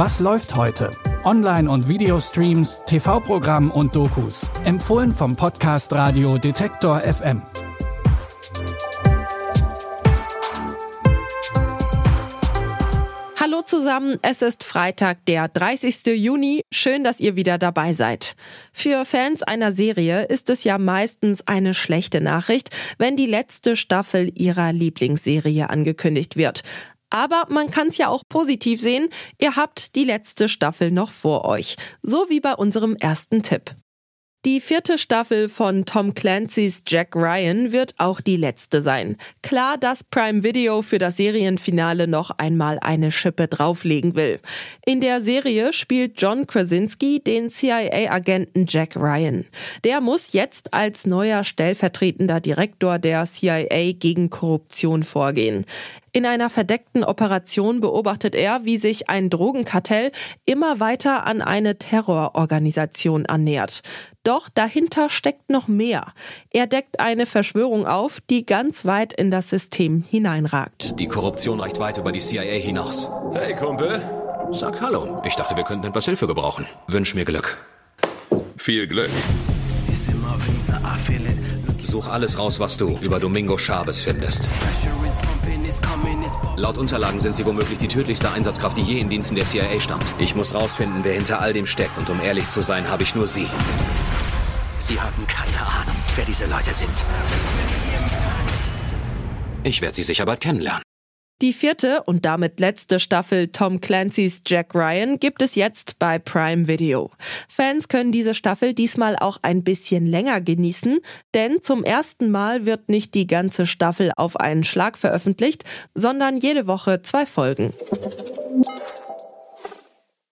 Was läuft heute? Online- und Videostreams, TV-Programm und Dokus. Empfohlen vom Podcast Radio Detektor FM. Hallo zusammen, es ist Freitag, der 30. Juni. Schön, dass ihr wieder dabei seid. Für Fans einer Serie ist es ja meistens eine schlechte Nachricht, wenn die letzte Staffel ihrer Lieblingsserie angekündigt wird. Aber man kann es ja auch positiv sehen, ihr habt die letzte Staffel noch vor euch, so wie bei unserem ersten Tipp. Die vierte Staffel von Tom Clancy's Jack Ryan wird auch die letzte sein. Klar, dass Prime Video für das Serienfinale noch einmal eine Schippe drauflegen will. In der Serie spielt John Krasinski den CIA-Agenten Jack Ryan. Der muss jetzt als neuer stellvertretender Direktor der CIA gegen Korruption vorgehen. In einer verdeckten Operation beobachtet er, wie sich ein Drogenkartell immer weiter an eine Terrororganisation annähert. Doch dahinter steckt noch mehr. Er deckt eine Verschwörung auf, die ganz weit in das System hineinragt. Die Korruption reicht weit über die CIA hinaus. Hey, Kumpel. Sag Hallo. Ich dachte, wir könnten etwas Hilfe gebrauchen. Wünsch mir Glück. Viel Glück. Such alles raus, was du über Domingo Chavez findest. Laut Unterlagen sind sie womöglich die tödlichste Einsatzkraft, die je in Diensten der CIA stand. Ich muss rausfinden, wer hinter all dem steckt. Und um ehrlich zu sein, habe ich nur sie. Sie haben keine Ahnung, wer diese Leute sind. Ich werde sie sicher bald kennenlernen. Die vierte und damit letzte Staffel Tom Clancy's Jack Ryan gibt es jetzt bei Prime Video. Fans können diese Staffel diesmal auch ein bisschen länger genießen, denn zum ersten Mal wird nicht die ganze Staffel auf einen Schlag veröffentlicht, sondern jede Woche zwei Folgen.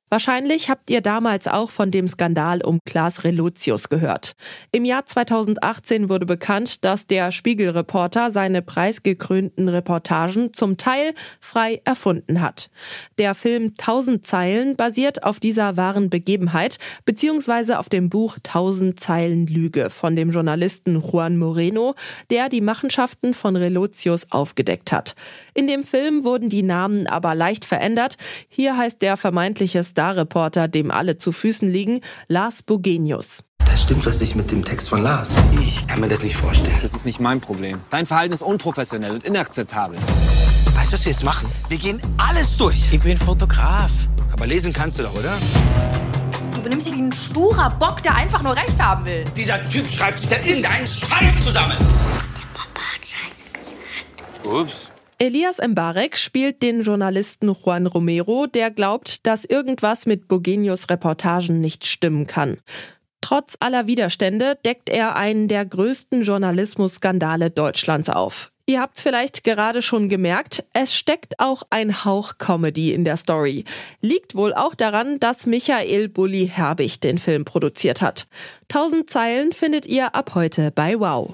Wahrscheinlich habt ihr damals auch von dem Skandal um Klaas Relotius gehört. Im Jahr 2018 wurde bekannt, dass der Spiegelreporter seine preisgekrönten Reportagen zum Teil frei erfunden hat. Der Film Tausend Zeilen basiert auf dieser wahren Begebenheit beziehungsweise auf dem Buch Tausend Zeilen Lüge von dem Journalisten Juan Moreno, der die Machenschaften von Relotius aufgedeckt hat. In dem Film wurden die Namen aber leicht verändert. Hier heißt der vermeintliche Starreporter, dem alle zu Füßen liegen, Lars Bogenius. Da stimmt was nicht mit dem Text von Lars. Ich kann mir das nicht vorstellen. Das ist nicht mein Problem. Dein Verhalten ist unprofessionell und inakzeptabel. Weißt du, was wir jetzt machen? Wir gehen alles durch. Ich bin Fotograf. Aber lesen kannst du doch, oder? Du benimmst dich wie ein sturer Bock, der einfach nur Recht haben will. Dieser Typ schreibt sich da irgendeinen Scheiß zusammen. Ups. Elias Mbarek spielt den Journalisten Juan Romero, der glaubt, dass irgendwas mit Bogenius Reportagen nicht stimmen kann. Trotz aller Widerstände deckt er einen der größten Journalismusskandale Deutschlands auf. Ihr habt's vielleicht gerade schon gemerkt, es steckt auch ein Hauch Comedy in der Story. Liegt wohl auch daran, dass Michael Bulli Herbig den Film produziert hat. Tausend Zeilen findet ihr ab heute bei Wow.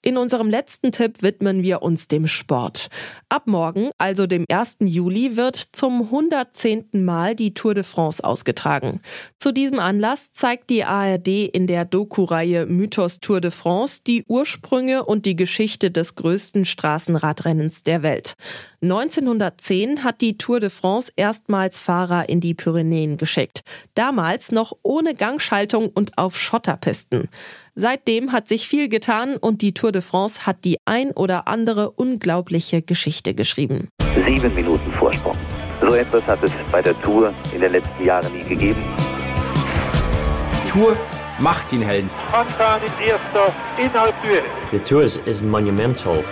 In unserem letzten Tipp widmen wir uns dem Sport. Ab morgen, also dem 1. Juli, wird zum 110. Mal die Tour de France ausgetragen. Zu diesem Anlass zeigt die ARD in der Doku-Reihe Mythos Tour de France die Ursprünge und die Geschichte des größten Straßenradrennens der Welt. 1910 hat die Tour de France erstmals Fahrer in die Pyrenäen geschickt. Damals noch ohne Gangschaltung und auf Schotterpisten. Seitdem hat sich viel getan und die Tour de France hat die ein oder andere unglaubliche Geschichte geschrieben. Sieben Minuten Vorsprung. So etwas hat es bei der Tour in den letzten Jahren nie gegeben. Tour macht ihn Helden. Anfahren ist erster innerhalb Höhe. The tour is, is monumental.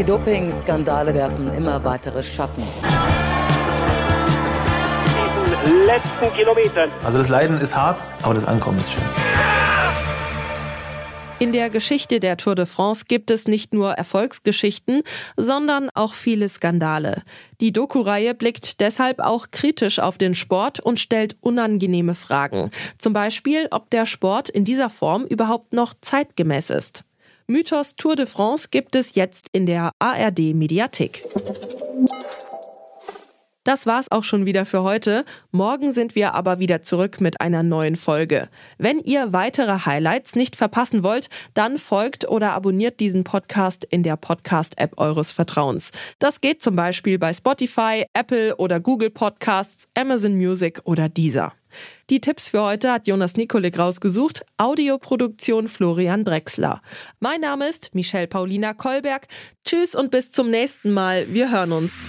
Die Doping-Skandale werfen immer weitere Schatten. Letzten Kilometern. Also das Leiden ist hart, aber das Ankommen ist schön. In der Geschichte der Tour de France gibt es nicht nur Erfolgsgeschichten, sondern auch viele Skandale. Die Doku-Reihe blickt deshalb auch kritisch auf den Sport und stellt unangenehme Fragen. Zum Beispiel, ob der Sport in dieser Form überhaupt noch zeitgemäß ist. Mythos Tour de France gibt es jetzt in der ARD Mediathek. Das war's auch schon wieder für heute. Morgen sind wir aber wieder zurück mit einer neuen Folge. Wenn ihr weitere Highlights nicht verpassen wollt, dann folgt oder abonniert diesen Podcast in der Podcast-App eures Vertrauens. Das geht zum Beispiel bei Spotify, Apple oder Google Podcasts, Amazon Music oder Deezer. Die Tipps für heute hat Jonas Nikolik rausgesucht. Audioproduktion Florian Drexler. Mein Name ist Michelle Paulina Kolberg. Tschüss und bis zum nächsten Mal. Wir hören uns.